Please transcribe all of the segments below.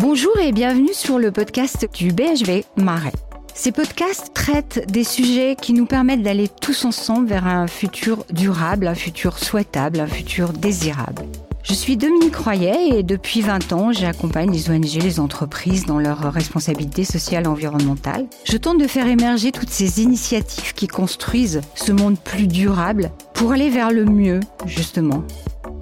Bonjour et bienvenue sur le podcast du BHV Marais. Ces podcasts traitent des sujets qui nous permettent d'aller tous ensemble vers un futur durable, un futur souhaitable, un futur désirable. Je suis Dominique Royer et depuis 20 ans, j'accompagne les ONG, les entreprises dans leurs responsabilités sociales et environnementales. Je tente de faire émerger toutes ces initiatives qui construisent ce monde plus durable pour aller vers le mieux, justement.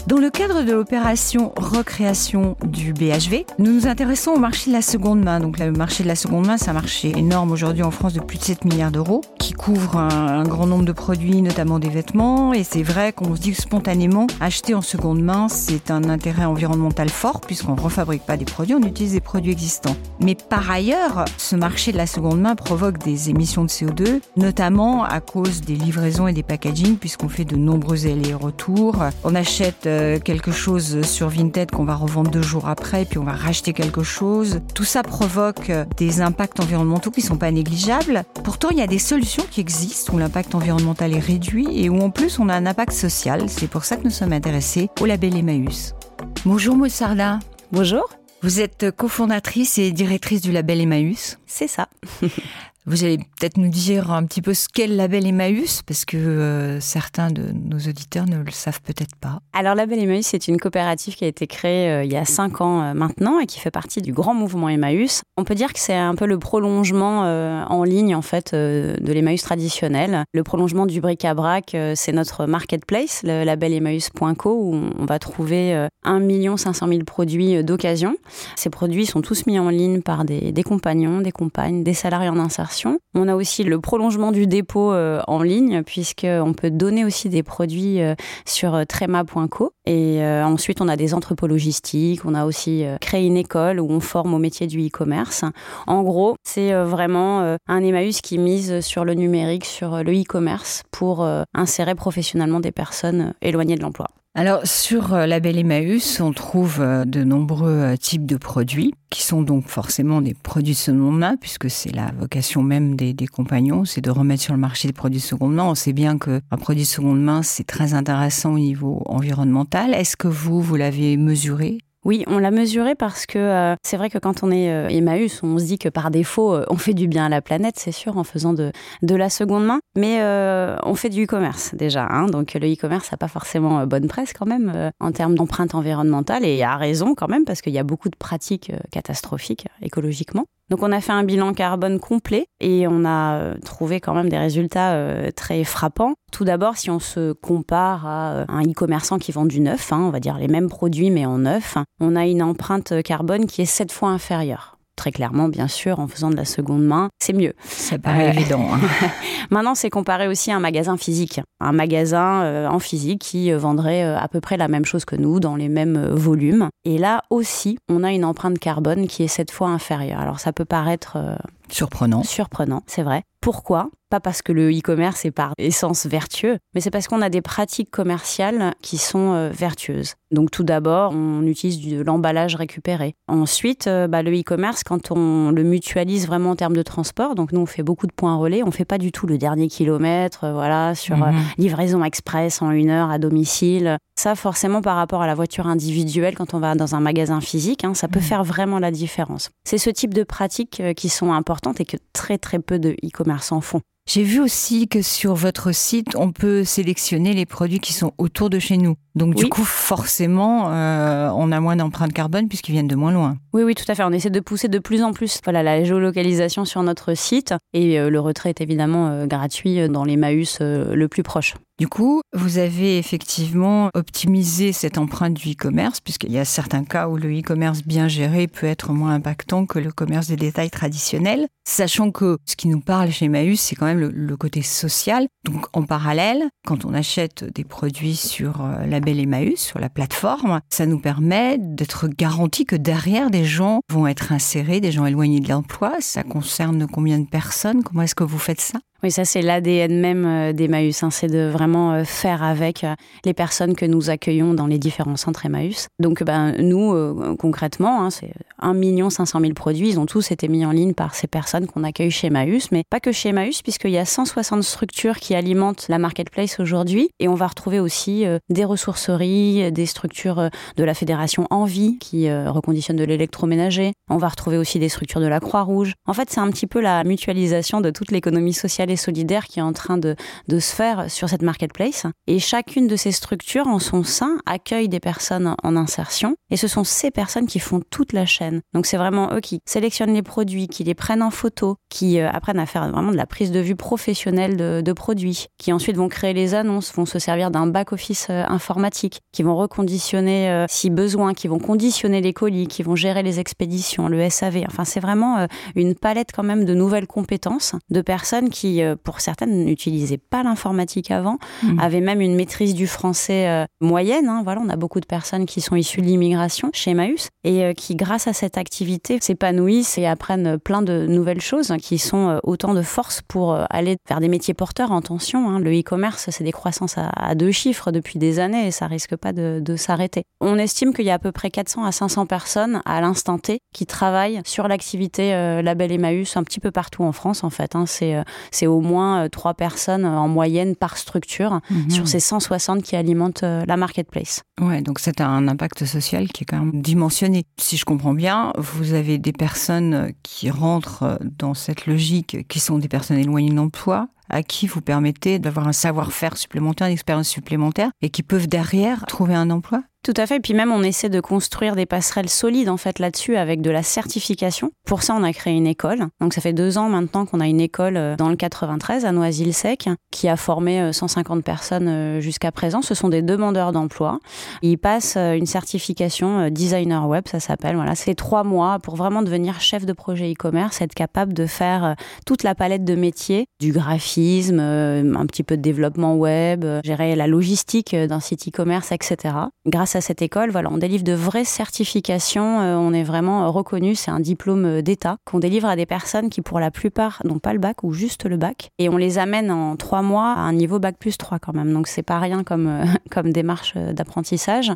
Dans le cadre de l'opération recréation du BHV, nous nous intéressons au marché de la seconde main. Donc le marché de la seconde main, c'est un marché énorme aujourd'hui en France de plus de 7 milliards d'euros, qui couvre un, grand nombre de produits, notamment des vêtements. Et c'est vrai qu'on se dit spontanément, acheter en seconde main, c'est un intérêt environnemental fort, puisqu'on ne refabrique pas des produits, on utilise des produits existants. Mais par ailleurs, ce marché de la seconde main provoque des émissions de CO2, notamment à cause des livraisons et des packaging, puisqu'on fait de nombreux allers-retours. On achète euh, quelque chose sur Vinted qu'on va revendre deux jours après, puis on va racheter quelque chose. Tout ça provoque des impacts environnementaux qui sont pas négligeables. Pourtant, il y a des solutions qui existent où l'impact environnemental est réduit et où en plus on a un impact social. C'est pour ça que nous sommes intéressés au label Emmaüs. Bonjour Moussarda. Bonjour. Vous êtes cofondatrice et directrice du label Emmaüs. C'est ça. Vous allez peut-être nous dire un petit peu ce qu'est le label Emmaüs, parce que euh, certains de nos auditeurs ne le savent peut-être pas. Alors, Label Emmaüs, c'est une coopérative qui a été créée euh, il y a cinq ans euh, maintenant et qui fait partie du grand mouvement Emmaüs. On peut dire que c'est un peu le prolongement en ligne, en fait, de l'Emmaüs traditionnel. Le prolongement du bric-à-brac, c'est notre marketplace, le label Emmaüs.co, où on va trouver 1 500 000 produits d'occasion. Ces produits sont tous mis en ligne par des, des compagnons, des compagnes, des salariés en insertion on a aussi le prolongement du dépôt euh, en ligne, puisqu'on peut donner aussi des produits euh, sur euh, trema.co. Et ensuite, on a des entrepôts logistiques. On a aussi créé une école où on forme au métier du e-commerce. En gros, c'est vraiment un Emmaüs qui mise sur le numérique, sur le e-commerce pour insérer professionnellement des personnes éloignées de l'emploi. Alors sur euh, Label Emmaüs, on trouve euh, de nombreux euh, types de produits qui sont donc forcément des produits de seconde main puisque c'est la vocation même des, compagnons, c'est de remettre sur le marché des produits de seconde main. On sait bien qu'un produit de seconde main, c'est très intéressant au niveau environnemental. Est-ce que vous, vous l'avez mesuré? Oui, on l'a mesuré parce que euh, c'est vrai que quand on est euh, Emmaüs, on se dit que par défaut, euh, on fait du bien à la planète, c'est sûr, en faisant de, la seconde main. Mais on fait du e-commerce déjà. Hein, donc le e-commerce n'a pas forcément bonne presse quand même en termes d'empreinte environnementale et a raison quand même parce qu'il y a beaucoup de pratiques catastrophiques écologiquement. Donc on a fait un bilan carbone complet et on a euh, trouvé quand même des résultats euh, très frappants. Tout d'abord, si on se compare à euh, un e-commerçant qui vend du neuf, hein, on va dire les mêmes produits mais en neuf, on a une empreinte carbone qui est sept fois inférieure très clairement, bien sûr, en faisant de la seconde main, c'est mieux. C'est pas évident. Hein. Maintenant, c'est comparé aussi à un magasin physique. Un magasin euh, en physique qui euh, vendrait euh, à peu près la même chose que nous, dans les mêmes volumes. Et là aussi, on a une empreinte carbone qui est cette fois inférieure. Alors ça peut paraître... surprenant. Surprenant, c'est vrai. Pourquoi? Pas parce que le e-commerce est par essence vertueux, mais c'est parce qu'on a des pratiques commerciales qui sont euh, vertueuses. Donc tout d'abord, on utilise de l'emballage récupéré. Ensuite, euh, bah, le e-commerce, quand on le mutualise vraiment en termes de transport, donc nous on fait beaucoup de points relais, on fait pas du tout le dernier kilomètre, euh, voilà, sur mhm. livraison express en une heure à domicile. Ça, forcément, par rapport à la voiture individuelle, quand on va dans un magasin physique, hein, ça peut mhm. faire vraiment la différence. C'est ce type de pratiques qui sont importantes et que très très peu de font. J'ai vu aussi que sur votre site, on peut sélectionner les produits qui sont autour de chez nous. Donc du coup, forcément, euh, on a moins d'empreintes carbone puisqu'ils viennent de moins loin. Oui, oui, tout à fait. On essaie de pousser de plus en plus voilà, la géolocalisation sur notre site et euh, le retrait est évidemment euh, gratuit dans les Maüs le plus proche. Du coup, vous avez effectivement optimisé cette empreinte du e-commerce, puisqu'il y a certains cas où le e-commerce bien géré peut être moins impactant que le commerce de détail traditionnel, sachant que ce qui nous parle chez Maüs, c'est quand même le, côté social. Donc en parallèle, quand on achète des produits sur euh, Label Emmaüs, sur la plateforme, ça nous permet d'être garanti que derrière des gens vont être insérés, des gens éloignés de l'emploi. Ça concerne combien de personnes? Comment est-ce que vous faites ça? Oui, ça c'est l'ADN même euh, d'Emmaüs, hein, c'est de vraiment euh, faire avec euh, les personnes que nous accueillons dans les différents centres Emmaüs. Donc ben, nous, concrètement, hein, c'est 1 500 000 produits, ils ont tous été mis en ligne par ces personnes qu'on accueille chez Emmaüs, mais pas que chez Emmaüs, puisqu'il y a 160 structures qui alimentent la marketplace aujourd'hui, et on va retrouver aussi des ressourceries, des structures de la fédération Envie qui reconditionne de l'électroménager, on va retrouver aussi des structures de la Croix-Rouge. En fait, c'est un petit peu la mutualisation de toute l'économie sociale et solidaire qui est en train de, de se faire sur cette marketplace. Et chacune de ces structures, en son sein, accueille des personnes en insertion. Et ce sont ces personnes qui font toute la chaîne. Donc c'est vraiment eux qui sélectionnent les produits, qui les prennent en photo, qui euh, apprennent à faire vraiment de la prise de vue professionnelle de, de produits, qui ensuite vont créer les annonces, vont se servir d'un back-office euh, informatique, qui vont reconditionner euh, si besoin, qui vont conditionner les colis, qui vont gérer les expéditions, le SAV. Enfin, c'est vraiment une palette quand même de nouvelles compétences de personnes qui pour certaines, n'utilisaient pas l'informatique avant, mmh. avaient même une maîtrise du français moyenne. Hein. Voilà, on a beaucoup de personnes qui sont issues de l'immigration chez Emmaüs et qui, grâce à cette activité, s'épanouissent et apprennent plein de nouvelles choses qui sont autant de force pour aller vers des métiers porteurs en tension. Hein. Le e-commerce, c'est des croissances à, deux chiffres depuis des années et ça risque pas de, de s'arrêter. On estime qu'il y a à peu près 400 à 500 personnes à l'instant T qui travaillent sur l'activité Label Emmaüs un petit peu partout en France en fait. Hein. C'est au moins euh, trois personnes euh, en moyenne par structure mhm. sur ces 160 qui alimentent euh, la marketplace. Ouais, donc c'est un impact social qui est quand même dimensionné. Si je comprends bien, vous avez des personnes qui rentrent dans cette logique, qui sont des personnes éloignées de l'emploi, à qui vous permettez d'avoir un savoir-faire supplémentaire, une expérience supplémentaire, et qui peuvent derrière trouver un emploi? Tout à fait. Et puis même, on essaie de construire des passerelles solides en fait là-dessus avec de la certification. Pour ça, on a créé une école. Donc ça fait deux ans maintenant qu'on a une école euh, dans le 93 à Noisy-le-Sec qui a formé 150 euh, personnes euh, jusqu'à présent. Ce sont des demandeurs d'emploi. Ils passent une certification designer web, ça s'appelle. Voilà, c'est trois mois pour vraiment devenir chef de projet e-commerce, être capable de faire toute la palette de métiers, du graphisme, un petit peu de développement web, gérer la logistique d'un site e-commerce, etc. Grâce à cette école, voilà, on délivre de vraies certifications. Euh, on est vraiment euh, reconnu. C'est un diplôme euh, d'État qu'on délivre à des personnes qui, pour la plupart, n'ont pas le bac ou juste le bac. Et on les amène en trois mois à un niveau bac plus 3 quand même. Donc c'est pas rien comme, comme démarche d'apprentissage.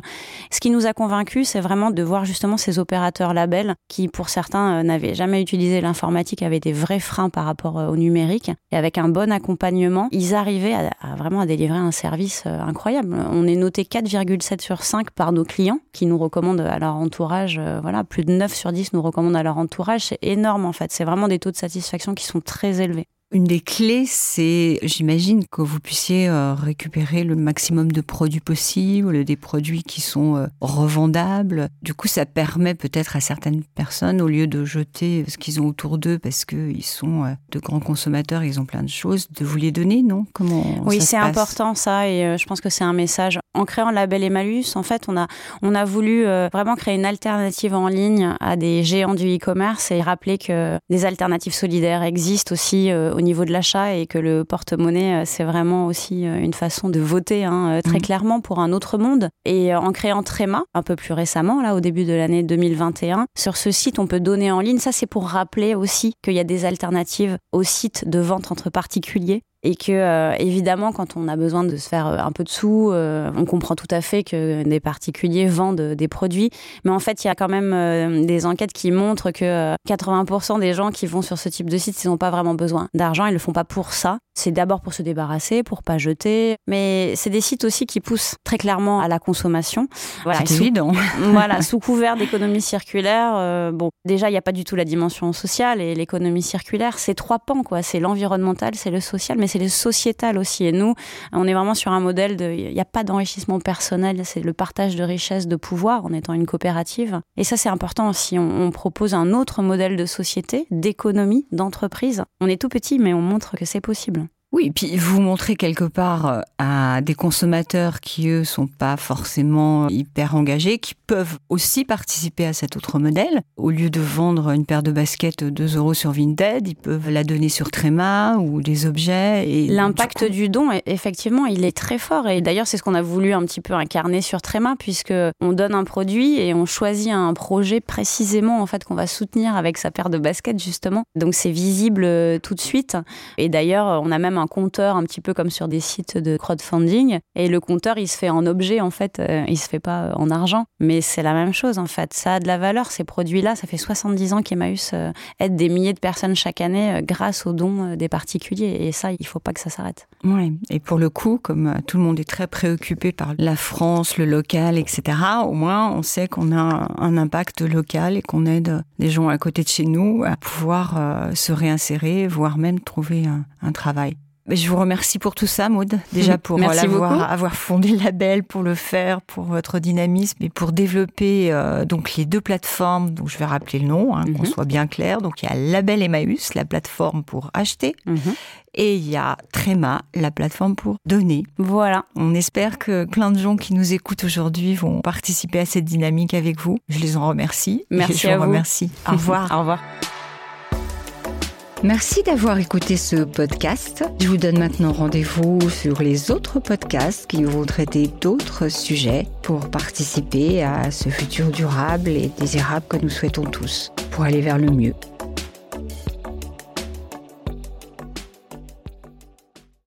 Ce qui nous a convaincus, c'est vraiment de voir justement ces opérateurs labels qui, pour certains, n'avaient jamais utilisé l'informatique, avaient des vrais freins par rapport au numérique. Et avec un bon accompagnement, ils arrivaient à, à vraiment à délivrer un service incroyable. On est noté 4,7 sur 5 par nos clients qui nous recommandent à leur entourage. Euh, voilà, plus de 9 sur 10 nous recommandent à leur entourage. C'est énorme en fait. C'est vraiment des taux de satisfaction qui sont très élevés. Une des clés, c'est, j'imagine, que vous puissiez euh, récupérer le maximum de produits possibles, des produits qui sont euh, revendables. Du coup, ça permet peut-être à certaines personnes, au lieu de jeter ce qu'ils ont autour d'eux parce qu'ils sont euh, de grands consommateurs, ils ont plein de choses, de vous les donner, non? Comment Oui, c'est important ça, et je pense que c'est un message. En créant label Emmalus, en fait, on a, on a voulu vraiment créer une alternative en ligne à des géants du e-commerce et rappeler que des alternatives solidaires existent aussi au niveau de l'achat et que le porte-monnaie, euh, c'est vraiment aussi euh, une façon de voter hein, euh, très mhm. clairement pour un autre monde. Et en créant Tréma, un peu plus récemment, là, au début de l'année 2021, sur ce site, on peut donner en ligne. Ça, c'est pour rappeler aussi qu'il y a des alternatives aux sites de vente entre particuliers et que euh, évidemment quand on a besoin de se faire euh, un peu de sous, euh, on comprend tout à fait que des particuliers vendent des produits, mais en fait il y a quand même des enquêtes qui montrent que 80% des gens qui vont sur ce type de site, ils n'ont pas vraiment besoin d'argent, ils le font pas pour ça. C'est d'abord pour se débarrasser, pour pas jeter, mais c'est des sites aussi qui poussent très clairement à la consommation. Voilà, c'est évident. voilà, sous couvert d'économie circulaire. bon, déjà il n'y a pas du tout la dimension sociale et l'économie circulaire, c'est trois pans quoi. C'est l'environnemental, c'est le social, mais c'est le sociétal aussi. Et nous, on est vraiment sur un modèle de, il n'y a pas d'enrichissement personnel, c'est le partage de richesses, de pouvoir en étant une coopérative. Et ça, c'est important aussi. On, on, propose un autre modèle de société, d'économie, d'entreprise. On est tout petit, mais on montre que c'est possible. Oui, puis vous montrez quelque part euh, à des consommateurs qui, eux, sont pas forcément hyper engagés, qui peuvent aussi participer à cet autre modèle. Au lieu de vendre une paire de baskets 2 euros sur Vinted, ils peuvent la donner sur Tréma ou des objets. Et L'impact du, don, effectivement, il est très fort. Et d'ailleurs, c'est ce qu'on a voulu un petit peu incarner sur Tréma, puisque on donne un produit et on choisit un projet précisément, en fait, qu'on va soutenir avec sa paire de baskets, justement. Donc, c'est visible euh, tout de suite. Et d'ailleurs, on a même un compteur un petit peu comme sur des sites de crowdfunding. Et le compteur, il se fait en objet, en fait. Euh, il se fait pas en argent. Mais c'est la même chose, en fait. Ça a de la valeur, ces produits-là. Ça fait 70 ans qu'Emmaüs euh, aide des milliers de personnes chaque année grâce aux dons des particuliers. Et ça, il faut pas que ça s'arrête. Oui. Et pour le coup, comme tout le monde est très préoccupé par la France, le local, etc., au moins, on sait qu'on a un impact local et qu'on aide des gens à côté de chez nous à pouvoir se réinsérer, voire même trouver un travail. Je vous remercie pour tout ça, Maud. Déjà pour avoir, avoir fondé le label, pour le faire, pour votre dynamisme et pour développer euh, donc les deux plateformes dont je vais rappeler le nom, hein, qu'on mhm. soit bien clair. Donc il y a Label Emmaüs, la plateforme pour acheter, mhm. et il y a Tréma, la plateforme pour donner. Voilà. On espère que plein de gens qui nous écoutent aujourd'hui vont participer à cette dynamique avec vous. Je les en remercie. Merci je à vous. remercie. Au revoir. Au revoir. Merci d'avoir écouté ce podcast. Je vous donne maintenant rendez-vous sur les autres podcasts qui vont traiter d'autres sujets pour participer à ce futur durable et désirable que nous souhaitons tous, pour aller vers le mieux.